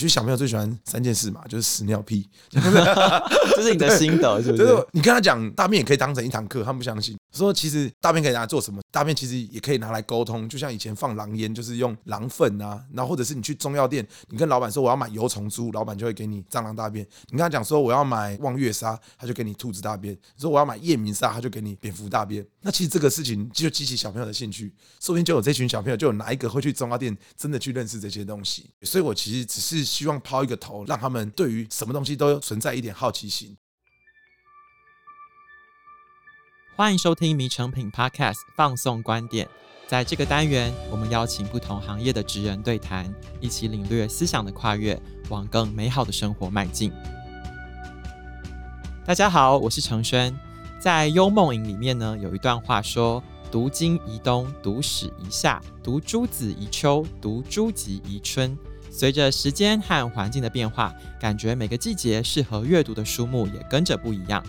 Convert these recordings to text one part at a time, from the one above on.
其实小朋友最喜欢三件事嘛，就是屎尿屁，这是你的心得，是不是？就是你跟他讲大便也可以当成一堂课，他们不相信。说其实大便可以拿来做什么？大便其实也可以拿来沟通，就像以前放狼烟，就是用狼粪啊，然后或者是你去中药店，你跟老板说我要买油虫珠，老板就会给你蟑螂大便。你跟他讲说我要买望月纱，他就给你兔子大便。你说我要买夜明纱，他就给你蝙蝠大便。那其实这个事情就激起小朋友的兴趣，说不定就有这群小朋友，就有哪一个会去中药店真的去认识这些东西。所以我其实只是希望抛一个头，让他们对于什么东西都存在一点好奇心。欢迎收听《迷成品 Podcast》放送观点。在这个单元，我们邀请不同行业的职人对谈，一起领略思想的跨越，往更美好的生活迈进。大家好，我是承轩。在《幽梦影》里面呢，有一段话说：“读经宜冬，读史宜夏，读诸子宜秋，读诸吉宜春。”随着时间和环境的变化，感觉每个季节适合阅读的书目也跟着不一样。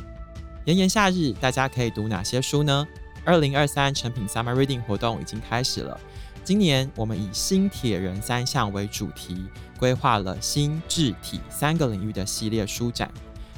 炎炎夏日，大家可以读哪些书呢？二零二三诚品 Summer Reading 活动已经开始了。今年我们以新铁人三项为主题，规划了新、智、体三个领域的系列书展。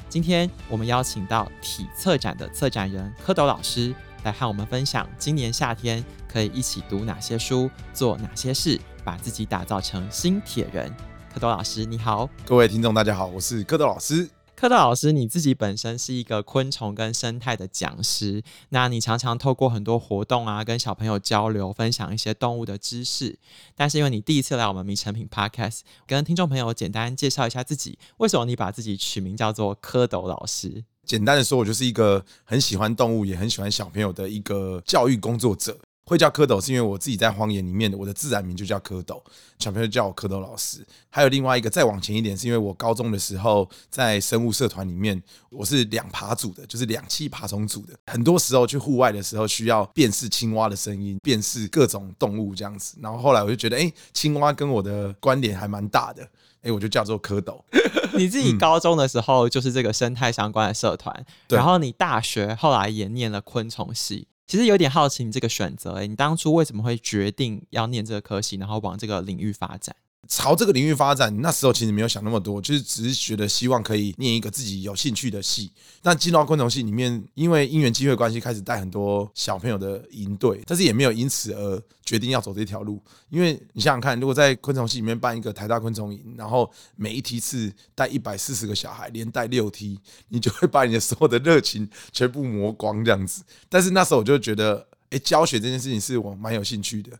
今天我们邀请到体策展的策展人蝌蚪老师来和我们分享，今年夏天可以一起读哪些书，做哪些事，把自己打造成新铁人。蝌蚪老师，你好。各位听众，大家好，我是蝌蚪老师。蝌蚪老师，你自己本身是一个昆虫跟生态的讲师，那你常常透过很多活动啊，跟小朋友交流，分享一些动物的知识。但是因为你第一次来我们迷诚品 Podcast，跟听众朋友简单介绍一下自己，为什么你把自己取名叫做蝌蚪老师？简单的说，我就是一个很喜欢动物，也很喜欢小朋友的一个教育工作者。会叫蝌蚪，是因为我自己在荒野里面，我的自然名就叫蝌蚪，小朋友叫我蝌蚪老师。还有另外一个，再往前一点，是因为我高中的时候在生物社团里面，我是两爬组的，就是两栖爬虫组的。很多时候去户外的时候，需要辨识青蛙的声音，辨识各种动物这样子。然后后来我就觉得，哎，青蛙跟我的关联还蛮大的，哎，我就叫做蝌蚪。你自己高中的时候就是这个生态相关的社团，嗯、然后你大学后来也念了昆虫系。其实有点好奇你这个选择，欸，你当初为什么会决定要念这个科系，然后往这个领域发展？朝这个领域发展，那时候其实没有想那么多，就是只是觉得希望可以念一个自己有兴趣的系。但进到昆虫系里面，因为因缘机会关系，开始带很多小朋友的营队，但是也没有因此而决定要走这条路。因为你想想看，如果在昆虫系里面办一个台大昆虫营，然后每一梯次带一百四十个小孩，连带六梯，你就会把你的所有的热情全部磨光这样子。但是那时候我就觉得，哎，教学这件事情是我蛮有兴趣的。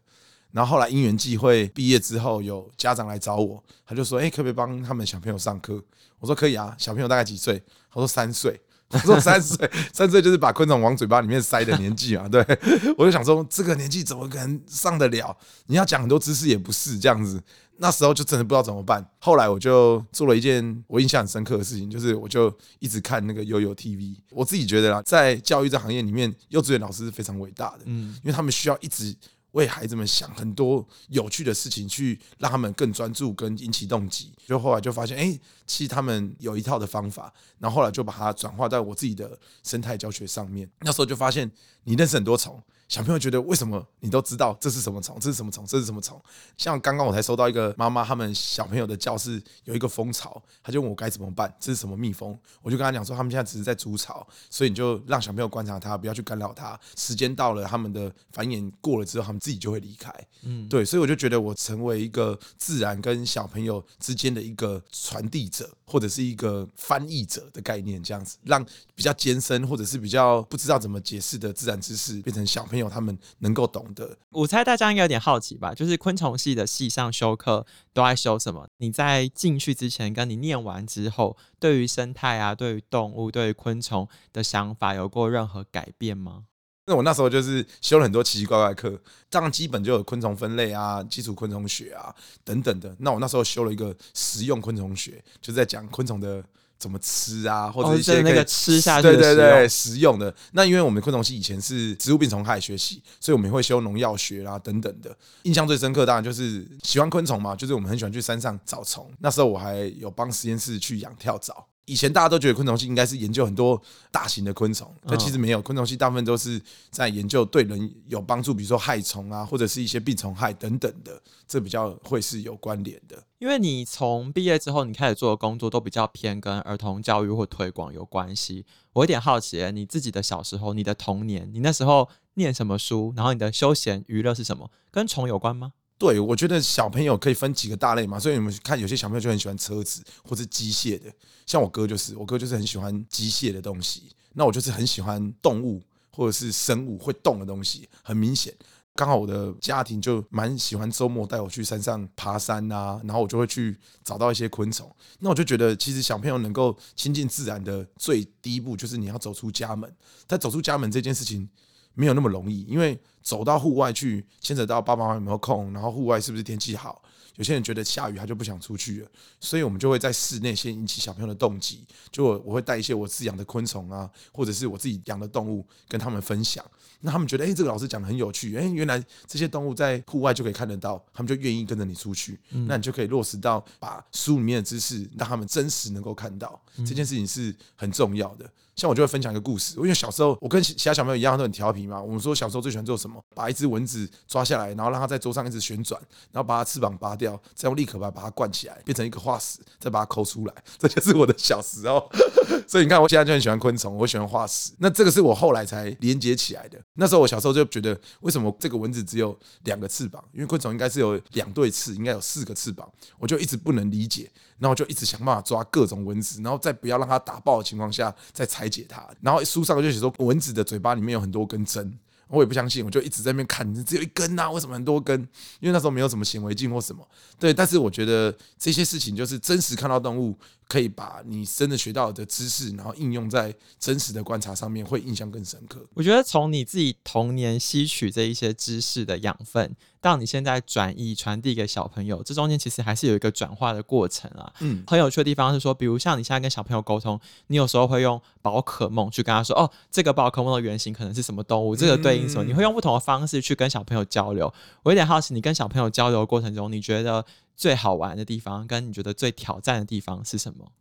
然后后来因缘际会，毕业之后有家长来找我，他就说：“哎，可不可以帮他们小朋友上课？”我说：“可以啊。”小朋友大概几岁？他说：“三岁。”我说：“三岁，三岁就是把昆虫往嘴巴里面塞的年纪嘛。”对，我就想说，这个年纪怎么可能上得了？你要讲很多知识也不是这样子。那时候就真的不知道怎么办。后来我就做了一件我印象很深刻的事情，就是我就一直看那个悠悠 TV。我自己觉得啦，在教育这行业里面，幼稚园老师是非常伟大的，嗯，因为他们需要一直。为孩子们想很多有趣的事情，去让他们更专注跟引起动机。就后来就发现，哎，其实他们有一套的方法。然后后来就把它转化在我自己的生态教学上面。那时候就发现，你认识很多虫。小朋友觉得为什么你都知道这是什么虫？这是什么虫？这是什么虫？像刚刚我才收到一个妈妈，他们小朋友的教室有一个蜂巢，他就问我该怎么办？这是什么蜜蜂？我就跟他讲说，他们现在只是在筑巢，所以你就让小朋友观察它，不要去干扰它。时间到了，他们的繁衍过了之后，他们自己就会离开。嗯，对，所以我就觉得我成为一个自然跟小朋友之间的一个传递者，或者是一个翻译者的概念，这样子让比较艰深或者是比较不知道怎么解释的自然知识变成小朋友。他们能够懂得，我猜大家应该有点好奇吧？就是昆虫系的系上修课都在修什么？你在进去之前，跟你念完之后，对于生态啊，对于动物，对于昆虫的想法，有过任何改变吗？那我那时候就是修了很多奇奇怪怪的课，这样基本就有昆虫分类啊、基础昆虫学啊等等的。那我那时候修了一个实用昆虫学，就是在讲昆虫的。怎么吃啊，或者一些那个吃下去对对对食用的。那因为我们昆虫系以前是植物病虫害学习，所以我们会修农药学啊等等的。印象最深刻当然就是喜欢昆虫嘛，就是我们很喜欢去山上找虫。那时候我还有帮实验室去养跳蚤。以前大家都觉得昆虫系应该是研究很多大型的昆虫，但其实没有，昆虫系大部分都是在研究对人有帮助，比如说害虫啊，或者是一些病虫害等等的，这比较会是有关联的。因为你从毕业之后，你开始做的工作都比较偏跟儿童教育或推广有关系。我有点好奇，你自己的小时候，你的童年，你那时候念什么书？然后你的休闲娱乐是什么？跟虫有关吗？对，我觉得小朋友可以分几个大类嘛，所以你们看，有些小朋友就很喜欢车子或者机械的，像我哥就是，我哥就是很喜欢机械的东西，那我就是很喜欢动物或者是生物会动的东西，很明显，刚好我的家庭就蛮喜欢周末带我去山上爬山啊，然后我就会去找到一些昆虫，那我就觉得其实小朋友能够亲近自然的最第一步就是你要走出家门，但走出家门这件事情。没有那么容易，因为走到户外去，牵扯到爸爸妈妈有没有空，然后户外是不是天气好？有些人觉得下雨他就不想出去了，所以我们就会在室内先引起小朋友的动机，就我会带一些我饲养的昆虫啊，或者是我自己养的动物跟他们分享，那他们觉得诶，这个老师讲的很有趣，诶，原来这些动物在户外就可以看得到，他们就愿意跟着你出去，那你就可以落实到把书里面的知识让他们真实能够看到，这件事情是很重要的。像我就会分享一个故事，因为小时候我跟其他小朋友一样都很调皮嘛。我们说小时候最喜欢做什么？把一只蚊子抓下来，然后让它在桌上一直旋转，然后把它翅膀拔掉，再用立可白把它灌起来，变成一个化石，再把它抠出来。这就是我的小时候。所以你看，我现在就很喜欢昆虫，我喜欢化石。那这个是我后来才连接起来的。那时候我小时候就觉得，为什么这个蚊子只有两个翅膀？因为昆虫应该是有两对翅，应该有四个翅膀。我就一直不能理解。然后就一直想办法抓各种蚊子，然后在不要让它打爆的情况下再拆解它。然后书上就写说蚊子的嘴巴里面有很多根针，我也不相信，我就一直在那边看，只有一根啊，为什么很多根？因为那时候没有什么显微镜或什么。对，但是我觉得这些事情就是真实看到动物。可以把你真的学到的知识，然后应用在真实的观察上面，会印象更深刻。我觉得从你自己童年吸取这一些知识的养分，到你现在转移传递给小朋友，这中间其实还是有一个转化的过程啊。嗯，很有趣的地方是说，比如像你现在跟小朋友沟通，你有时候会用宝可梦去跟他说：“哦，这个宝可梦的原型可能是什么动物，这个对应什么？”你会用不同的方式去跟小朋友交流。我有点好奇，你跟小朋友交流的过程中，你觉得？最好玩的地方，跟你觉得最挑战的地方是什么？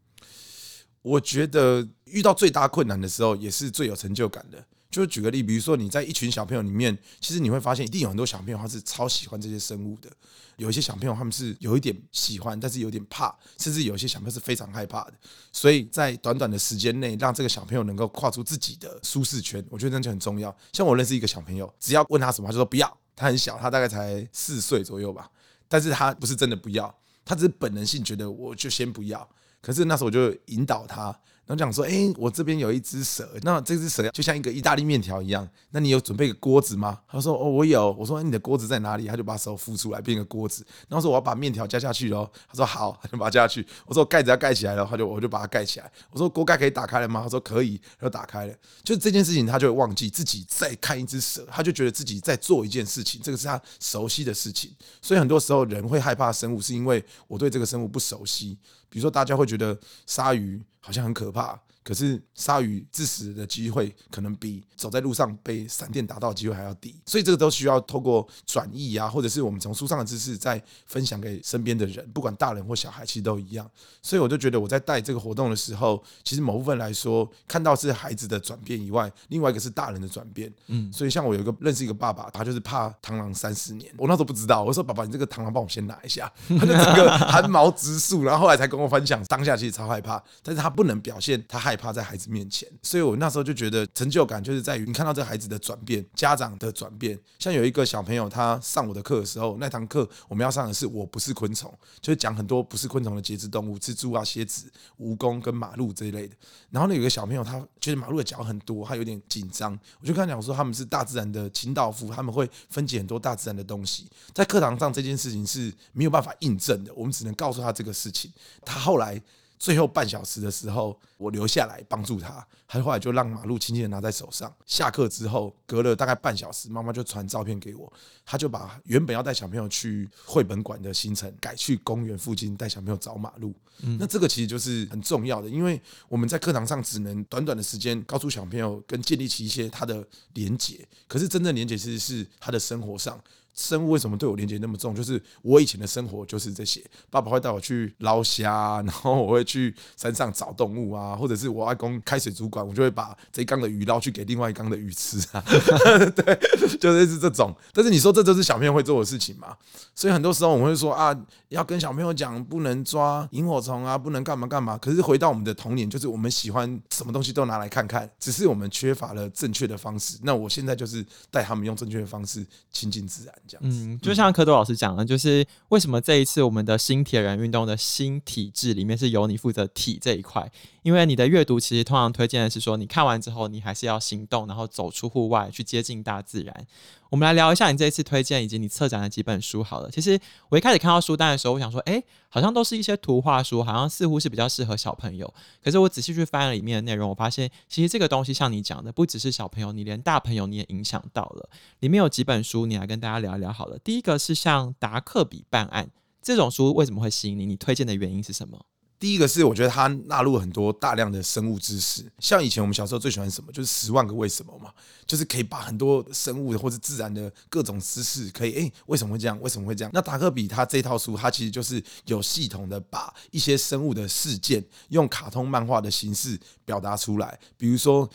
我觉得遇到最大困难的时候，也是最有成就感的。就是举个例，比如说你在一群小朋友里面，其实你会发现，一定有很多小朋友他是超喜欢这些生物的。有一些小朋友他们是有一点喜欢，但是有点怕，甚至有一些小朋友是非常害怕的。所以在短短的时间内，让这个小朋友能够跨出自己的舒适圈，我觉得那就很重要。像我认识一个小朋友，只要问他什么，他就说不要。他很小，他大概才四岁左右吧。但是他不是真的不要，他只是本能性觉得我就先不要。可是那时候我就引导他。然后讲说，哎、我这边有一只蛇，那这只蛇就像一个意大利面条一样，那你有准备个锅子吗？他说，哦，我有。我说，欸、你的锅子在哪里？他就把手扶出来，变个锅子。然后说，我要把面条加下去喽。他说好，他就把它加下去。我说盖子要盖起来了，他就我就把它盖起来。我说锅盖可以打开了吗？他说可以，他就打开了。就这件事情，他就会忘记自己在看一只蛇，他就觉得自己在做一件事情，这个是他熟悉的事情。所以很多时候人会害怕生物，是因为我对这个生物不熟悉。比如说，大家会觉得鲨鱼好像很可怕。可是鲨鱼致死的机会可能比走在路上被闪电打到的机会还要低，所以这个都需要透过转译啊，或者是我们从书上的知识再分享给身边的人，不管大人或小孩，其实都一样。所以我就觉得我在带这个活动的时候，其实某部分来说，看到是孩子的转变以外，另外一个是大人的转变。嗯，所以像我有一个认识一个爸爸，他就是怕螳螂三十年，我那时候不知道，我说爸爸，你这个螳螂帮我先拿一下，他就整个寒毛直竖，然后后来才跟我分享，当下其实超害怕，但是他不能表现他害。害怕在孩子面前，所以我那时候就觉得成就感就是在于你看到这孩子的转变，家长的转变。像有一个小朋友，他上我的课的时候，那堂课我们要上的是我不是昆虫，就是讲很多不是昆虫的节肢动物，蜘蛛啊、蝎子、蜈蚣跟马路这一类的。然后呢，有个小朋友他觉得马路的脚很多，他有点紧张。我就跟他讲说，他们是大自然的清道夫，他们会分解很多大自然的东西。在课堂上这件事情是没有办法印证的，我们只能告诉他这个事情。他后来。最后半小时的时候，我留下来帮助他，他后来就让马路轻轻的拿在手上。下课之后，隔了大概半小时，妈妈就传照片给我，他就把原本要带小朋友去绘本馆的行程改去公园附近带小朋友找马路。那这个其实就是很重要的，因为我们在课堂上只能短短的时间告诉小朋友跟建立起一些他的连结，可是真正连结其实是他的生活上。生物为什么对我连接那么重？就是我以前的生活就是这些，爸爸会带我去捞虾，然后我会去山上找动物啊，或者是我外公开水族馆，我就会把这一缸的鱼捞去给另外一缸的鱼吃啊。对，就是是这种。但是你说这都是小朋友会做的事情嘛？所以很多时候我们会说啊，要跟小朋友讲不能抓萤火虫啊，不能干嘛干嘛。可是回到我们的童年，就是我们喜欢什么东西都拿来看看，只是我们缺乏了正确的方式。那我现在就是带他们用正确的方式亲近自然。嗯，就像蝌蚪老师讲的，就是为什么这一次我们的新铁人运动的新体制里面是由你负责体这一块？因为你的阅读其实通常推荐的是说，你看完之后你还是要行动，然后走出户外去接近大自然。我们来聊一下你这一次推荐以及你策展的几本书好了。其实我一开始看到书单的时候，我想说，哎、好像都是一些图画书，好像似乎是比较适合小朋友。可是我仔细去翻了里面的内容，我发现其实这个东西像你讲的，不只是小朋友，你连大朋友你也影响到了。里面有几本书，你来跟大家聊一聊好了。第一个是像达克比办案这种书，为什么会吸引你？你推荐的原因是什么？第一个是我觉得它纳入很多大量的生物知识，像以前我们小时候最喜欢什么，就是十万个为什么嘛，就是可以把很多生物或者自然的各种知识，可以诶、欸，为什么会这样？为什么会这样？那达克比他这套书，它其实就是有系统的把一些生物的事件用卡通漫画的形式表达出来，比如说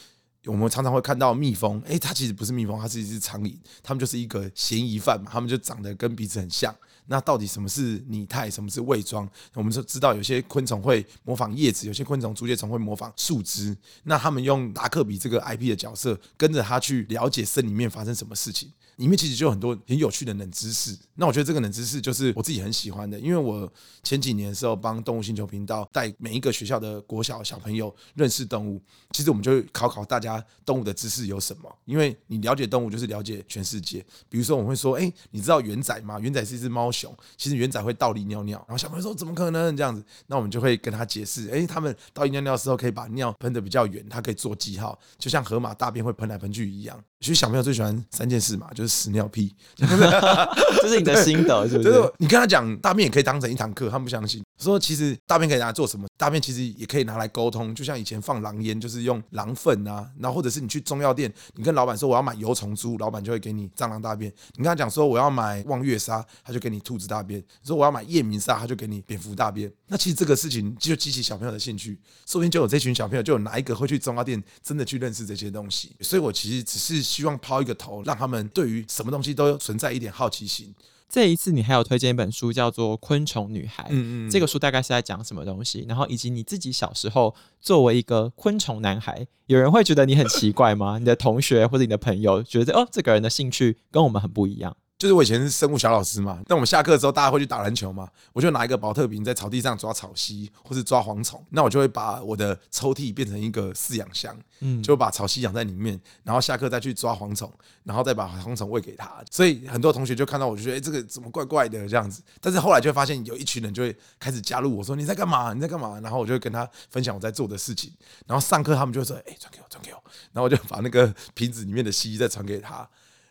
我们常常会看到蜜蜂，诶、它其实不是蜜蜂，它是一只苍蝇，它们就是一个嫌疑犯嘛，它们就长得跟鼻子很像。那到底什么是拟态，什么是伪装？我们就知道有些昆虫会模仿叶子，有些昆虫竹节虫会模仿树枝。那他们用达克比这个 IP 的角色，跟着他去了解森里面发生什么事情。里面其实就有很多很有趣的冷知识，那我觉得这个冷知识就是我自己很喜欢的，因为我前几年的时候帮动物星球频道带每一个学校的国小小朋友认识动物，其实我们就考考大家动物的知识有什么，因为你了解动物就是了解全世界。比如说我们会说，哎，你知道圆仔吗？圆仔是一只猫熊，其实元仔会倒立尿尿，然后小朋友说怎么可能这样子？那我们就会跟他解释，哎，他们倒立尿尿的时候可以把尿喷的比较远，他可以做记号，就像河马大便会喷来喷去一样。其实小朋友最喜欢三件事嘛，就是屎尿屁，这是你的心得，是不是？就是你跟他讲大便也可以当成一堂课，他们不相信。说其实大便可以拿来做什么？大便其实也可以拿来沟通，就像以前放狼烟，就是用狼粪啊，然后或者是你去中药店，你跟老板说我要买油虫珠，老板就会给你蟑螂大便。你跟他讲说我要买望月沙，他就给你兔子大便。你说我要买夜明沙，他就给你蝙蝠大便。那其实这个事情就激起小朋友的兴趣，说不定就有这群小朋友，就有哪一个会去中药店真的去认识这些东西。所以我其实只是。希望抛一个头，让他们对于什么东西都存在一点好奇心。这一次你还有推荐一本书，叫做《昆虫女孩》。嗯嗯，这个书大概是在讲什么东西？然后以及你自己小时候作为一个昆虫男孩，有人会觉得你很奇怪吗？你的同学或者你的朋友觉得哦，这个人的兴趣跟我们很不一样。就是我以前是生物小老师嘛，但我们下课的时候大家会去打篮球嘛，我就拿一个保特瓶在草地上抓草蜥或是抓蝗虫，那我就会把我的抽屉变成一个饲养箱，嗯，就把草蜥养在里面，然后下课再去抓蝗虫，然后再把蝗虫喂给他。所以很多同学就看到我就觉得，哎，这个怎么怪怪的这样子？但是后来就会发现有一群人就会开始加入我说你在干嘛？你在干嘛？然后我就会跟他分享我在做的事情，然后上课他们就会说，哎，传给我，传给我，然后我就把那个瓶子里面的螅再传给他。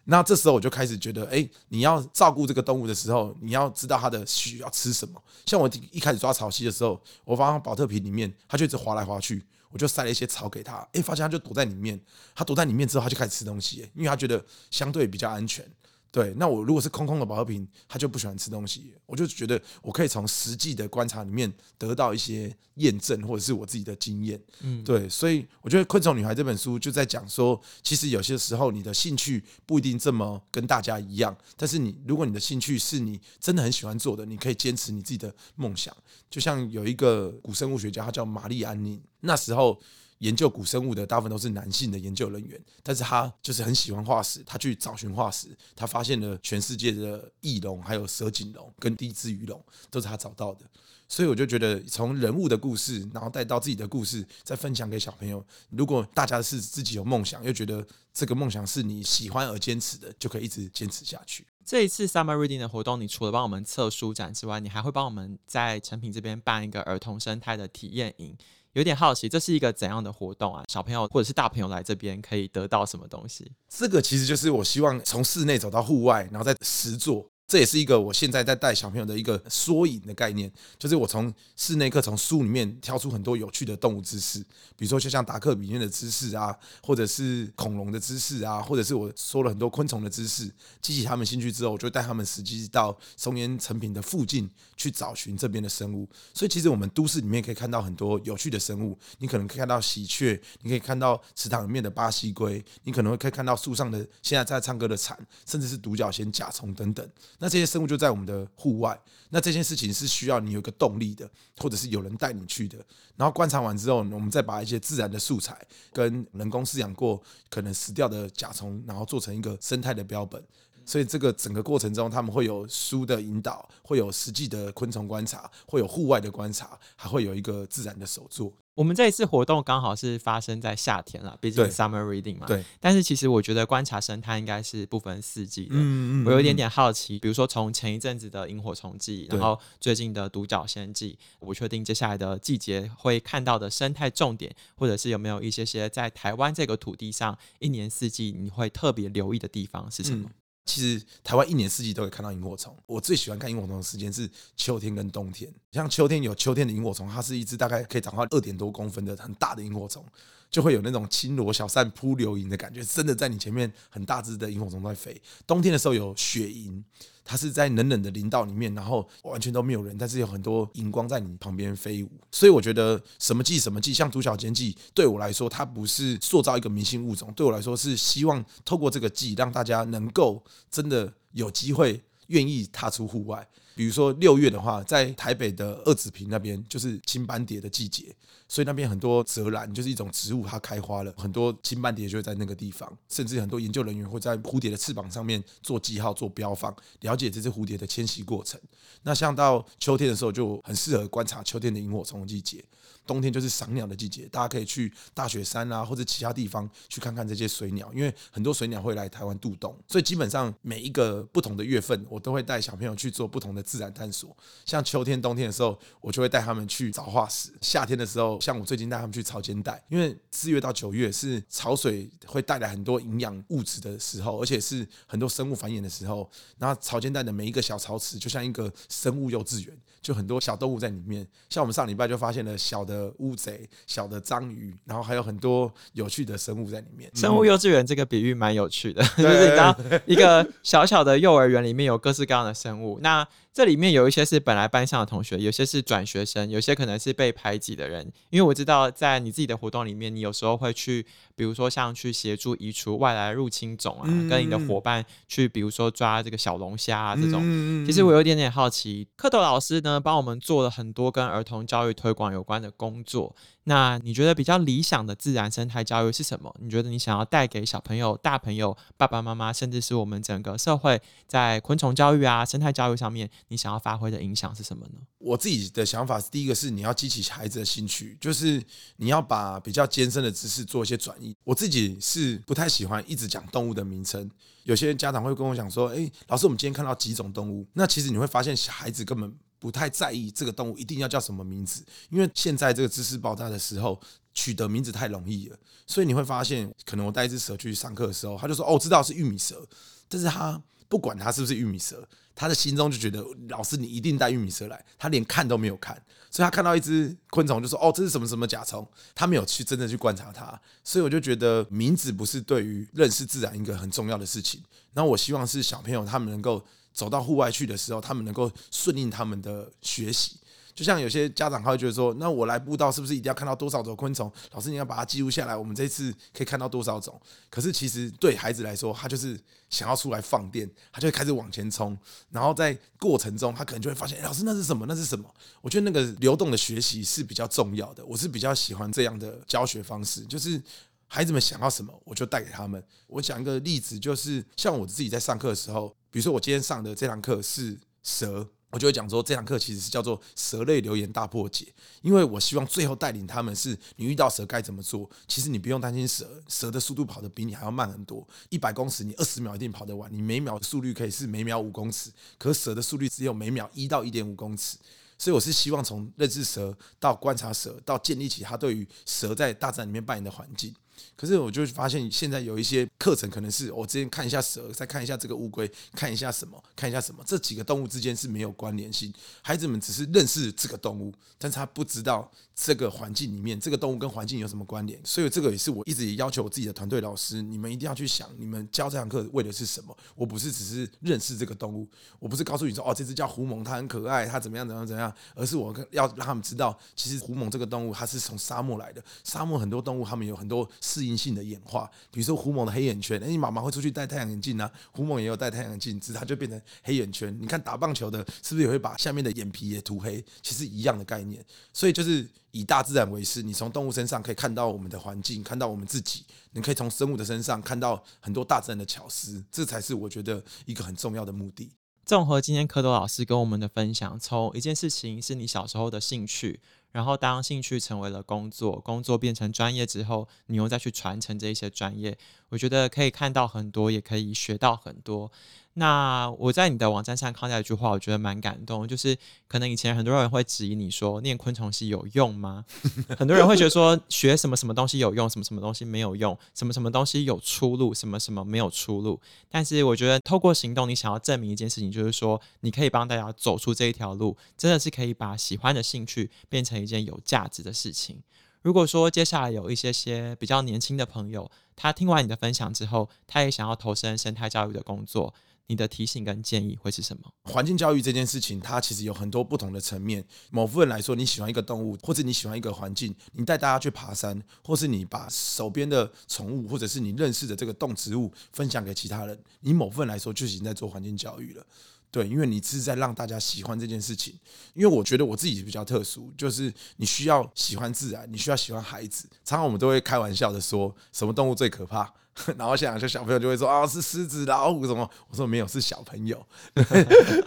那这时候我就开始觉得，哎、你要照顾这个动物的时候，你要知道它的需要吃什么。像我一开始抓草蜥的时候，我放在宝特瓶里面，它就一直滑来滑去，我就塞了一些草给它，哎、欸，发现它就躲在里面。它躲在里面之后，它就开始吃东西，因为它觉得相对比较安全。对，那我如果是空空的宝特瓶，他就不喜欢吃东西。我就觉得我可以从实际的观察里面得到一些验证，或者是我自己的经验。嗯，对，所以我觉得《昆虫女孩》这本书就在讲说，其实有些时候你的兴趣不一定这么跟大家一样，但是你如果你的兴趣是你真的很喜欢做的，你可以坚持你自己的梦想。就像有一个古生物学家，他叫玛丽安宁，那时候。研究古生物的大部分都是男性的研究人员，但是他就是很喜欢化石，他去找寻化石，他发现了全世界的翼龙、还有蛇颈龙跟低肢鱼龙都是他找到的，所以我就觉得从人物的故事，然后带到自己的故事，再分享给小朋友。如果大家是自己有梦想，又觉得这个梦想是你喜欢而坚持的，就可以一直坚持下去。这一次 Summer Reading 的活动，你除了帮我们测书展之外，你还会帮我们在诚品这边办一个儿童生态的体验营。有点好奇，这是一个怎样的活动啊？小朋友或者是大朋友来这边可以得到什么东西？这个其实就是我希望从室内走到户外，然后再实做。这也是一个我现在在带小朋友的一个缩影的概念，就是我从室内课从书里面挑出很多有趣的动物知识，比如说就像达克比里面的知识啊，或者是恐龙的知识啊，或者是我说了很多昆虫的知识，激起他们兴趣之后，我就带他们实际到松烟成品的附近去找寻这边的生物。所以其实我们都市里面可以看到很多有趣的生物，你可能可以看到喜鹊，你可以看到池塘里面的巴西龟，你可能会可以看到树上的现在在唱歌的蝉，甚至是独角仙、甲虫等等。那这些生物就在我们的户外，那这件事情是需要你有一个动力的，或者是有人带你去的。然后观察完之后，我们再把一些自然的素材跟人工饲养过可能死掉的甲虫，然后做成一个生态的标本。所以这个整个过程中，他们会有书的引导，会有实际的昆虫观察，会有户外的观察，还会有一个自然的手作。我们这一次活动刚好是发生在夏天了，毕竟 summer reading 嘛。对。但是其实我觉得观察生态应该是不分四季的。嗯嗯。我有一点点好奇，比如说从前一阵子的萤火虫季，然后最近的独角仙季，我不确定接下来的季节会看到的生态重点，或者是有没有一些些在台湾这个土地上一年四季你会特别留意的地方是什么？嗯其实台湾一年四季都可以看到萤火虫。我最喜欢看萤火虫的时间是秋天跟冬天。像秋天有秋天的萤火虫，它是一只大概可以长到二点多公分的很大的萤火虫，就会有那种轻罗小扇扑流萤的感觉，真的在你前面很大只的萤火虫在飞。冬天的时候有雪萤。它是在冷冷的林道里面，然后完全都没有人，但是有很多荧光在你旁边飞舞。所以我觉得什么季什么季，像独角仙季，对我来说，它不是塑造一个明星物种，对我来说是希望透过这个季，让大家能够真的有机会愿意踏出户外。比如说六月的话，在台北的二子坪那边就是青斑蝶的季节，所以那边很多泽兰就是一种植物，它开花了，很多青斑蝶就会在那个地方，甚至很多研究人员会在蝴蝶的翅膀上面做记号、做标放，了解这只蝴蝶的迁徙过程。那像到秋天的时候，就很适合观察秋天的萤火虫季节。冬天就是赏鸟的季节，大家可以去大雪山啊，或者其他地方去看看这些水鸟，因为很多水鸟会来台湾渡冬，所以基本上每一个不同的月份，我都会带小朋友去做不同的自然探索。像秋天、冬天的时候，我就会带他们去找化石；夏天的时候，像我最近带他们去潮间带，因为四月到九月是潮水会带来很多营养物质的时候，而且是很多生物繁衍的时候。然后潮间带的每一个小潮池，就像一个生物幼稚园，就很多小动物在里面。像我们上礼拜就发现了小的。的乌贼、小的章鱼，然后还有很多有趣的生物在里面。生物幼稚园这个比喻蛮有趣的，就是你知道一个小小的幼儿园里面有各式各样的生物。那这里面有一些是本来班上的同学，有些是转学生，有些可能是被排挤的人。因为我知道，在你自己的活动里面，你有时候会去，比如说像去协助移除外来入侵种啊，跟你的伙伴去，比如说抓这个小龙虾啊这种。其实我有点点好奇，蝌蚪老师呢，帮我们做了很多跟儿童教育推广有关的工作。那你觉得比较理想的自然生态教育是什么？你觉得你想要带给小朋友、大朋友、爸爸妈妈，甚至是我们整个社会，在昆虫教育啊、生态教育上面，你想要发挥的影响是什么呢？我自己的想法是，第一个是你要激起孩子的兴趣，就是你要把比较艰深的知识做一些转移。我自己是不太喜欢一直讲动物的名称，有些家长会跟我讲说：“诶，老师，我们今天看到几种动物。”那其实你会发现，小孩子根本。不太在意这个动物一定要叫什么名字，因为现在这个知识爆炸的时候，取得名字太容易了。所以你会发现，可能我带一只蛇去上课的时候，他就说：“哦，知道是玉米蛇。”但是他不管他是不是玉米蛇，他的心中就觉得老师你一定带玉米蛇来，他连看都没有看，所以他看到一只昆虫就说：“哦，这是什么什么甲虫。”他没有去真的去观察它，所以我就觉得名字不是对于认识自然一个很重要的事情。那我希望是小朋友他们能够。走到户外去的时候，他们能够顺应他们的学习。就像有些家长他会觉得说，那我来步道是不是一定要看到多少种昆虫？老师你要把它记录下来，我们这次可以看到多少种？可是其实对孩子来说，他就是想要出来放电，他就会开始往前冲。然后在过程中，他可能就会发现，老师那是什么？那是什么？我觉得那个流动的学习是比较重要的。我是比较喜欢这样的教学方式，就是。孩子们想要什么，我就带给他们。我讲一个例子，就是像我自己在上课的时候，比如说我今天上的这堂课是蛇，我就会讲说这堂课其实是叫做蛇类留言大破解，因为我希望最后带领他们是，你遇到蛇该怎么做。其实你不用担心蛇，蛇的速度跑得比你还要慢很多，一百公尺你二十秒一定跑得完，你每秒的速率可以是每秒五公尺，可蛇的速率只有每秒一到一点五公尺。所以我是希望从认识蛇到观察蛇，到建立起他对于蛇在大自然里面扮演的环境。可是我就发现现在有一些课程，可能是我之前看一下蛇，再看一下这个乌龟，看一下什么，看一下什么，这几个动物之间是没有关联性。孩子们只是认识这个动物，但是他不知道这个环境里面这个动物跟环境有什么关联。所以这个也是我一直也要求我自己的团队老师，你们一定要去想，你们教这堂课为的是什么？我不是只是认识这个动物，我不是告诉你说哦，这只叫狐獴，它很可爱，它怎么样怎么样怎么样，而是我要让他们知道，其实狐獴这个动物它是从沙漠来的，沙漠很多动物它们有很多适应性的演化，比如说狐獴的黑眼圈，哎，你妈妈会出去戴太阳眼镜啊，狐獴也有戴太阳镜，只是它就变成黑眼圈。你看打棒球的，是不是也会把下面的眼皮也涂黑？其实一样的概念，所以就是以大自然为师，你从动物身上可以看到我们的环境，看到我们自己，你可以从生物的身上看到很多大自然的巧思，这才是我觉得一个很重要的目的。综合今天蝌蚪老师跟我们的分享，从一件事情是你小时候的兴趣，然后当兴趣成为了工作，工作变成专业之后，你又再去传承这一些专业，我觉得可以看到很多，也可以学到很多。那我在你的网站上看到一句话，我觉得蛮感动，就是可能以前很多人会质疑你说，念昆虫系有用吗？很多人会觉得说，学什么什么东西有用，什么什么东西没有用，什么什么东西有出路，什么什么没有出路。但是我觉得透过行动，你想要证明一件事情，就是说你可以帮大家走出这一条路，真的是可以把喜欢的兴趣变成一件有价值的事情。如果说接下来有一些些比较年轻的朋友，他听完你的分享之后，他也想要投身生态教育的工作。你的提醒跟建议会是什么？环境教育这件事情，它其实有很多不同的层面。某部分来说，你喜欢一个动物，或者你喜欢一个环境，你带大家去爬山，或是你把手边的宠物，或者是你认识的这个动植物分享给其他人，你某部分来说就已经在做环境教育了。对，因为你是在让大家喜欢这件事情。因为我觉得我自己比较特殊，就是你需要喜欢自然，你需要喜欢孩子。常常我们都会开玩笑的说，什么动物最可怕？然后现在有些小朋友就会说啊，是狮子、老虎什么？我说没有，是小朋友。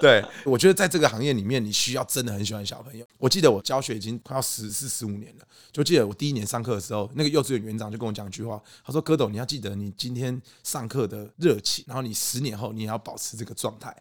对，我觉得在这个行业里面，你需要真的很喜欢小朋友。我记得我教学已经快要十四十五年了，就记得我第一年上课的时候，那个幼稚园园长就跟我讲一句话，他说：“蝌蚪，你要记得你今天上课的热情，然后你十年后你也要保持这个状态。”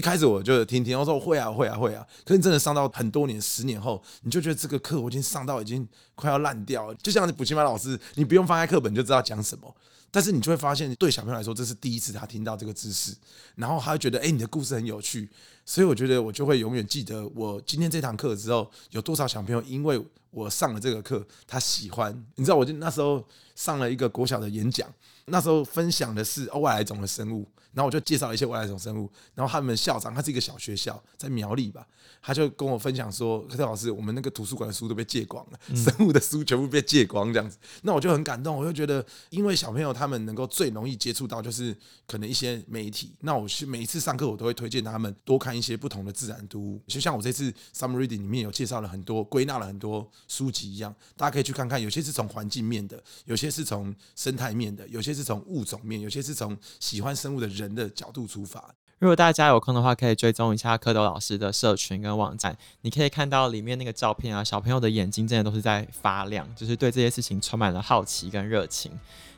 一开始我就听听，我说会啊会啊会啊，可是你真的上到很多年，十年后，你就觉得这个课我已经上到已经快要烂掉了。就像补习班老师，你不用翻开课本就知道讲什么。但是你就会发现，对小朋友来说，这是第一次他听到这个知识，然后他会觉得，哎，你的故事很有趣，所以我觉得我就会永远记得，我今天这堂课之后，有多少小朋友因为我上了这个课，他喜欢。你知道，我就那时候上了一个国小的演讲，那时候分享的是欧外来种的生物。然后我就介绍一些外来种生物，然后他们校长他是一个小学校，在苗栗吧，他就跟我分享说：“柯特老师，我们那个图书馆的书都被借光了，生物的书全部被借光这样子。”那我就很感动，我就觉得，因为小朋友他们能够最容易接触到就是可能一些媒体，那我是每一次上课我都会推荐他们多看一些不同的自然读物，就像我这次 Summer Reading 里面有介绍了很多，归纳了很多书籍一样，大家可以去看看，有些是从环境面的，有些是从生态面的，有些是从物种面，有些是从喜欢生物的人。人的角度出发。如果大家有空的话，可以追踪一下蝌蚪老师的社群跟网站。你可以看到里面那个照片啊，小朋友的眼睛真的都是在发亮，就是对这些事情充满了好奇跟热情。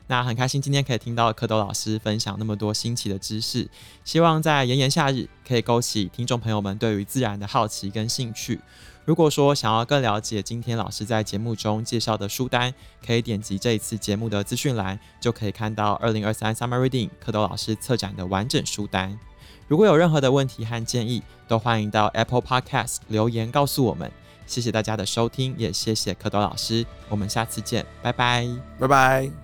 那很开心今天可以听到蝌蚪老师分享那么多新奇的知识，希望在炎炎夏日可以勾起听众朋友们对于自然的好奇跟兴趣。如果说想要更了解今天老师在节目中介绍的书单，可以点击这一次节目的资讯栏，就可以看到二零二三 Summer Reading 蝌蚪老师策展的完整书单。如果有任何的问题和建议，都欢迎到 Apple Podcast 留言告诉我们。谢谢大家的收听，也谢谢蝌蚪老师，我们下次见，拜拜，拜拜。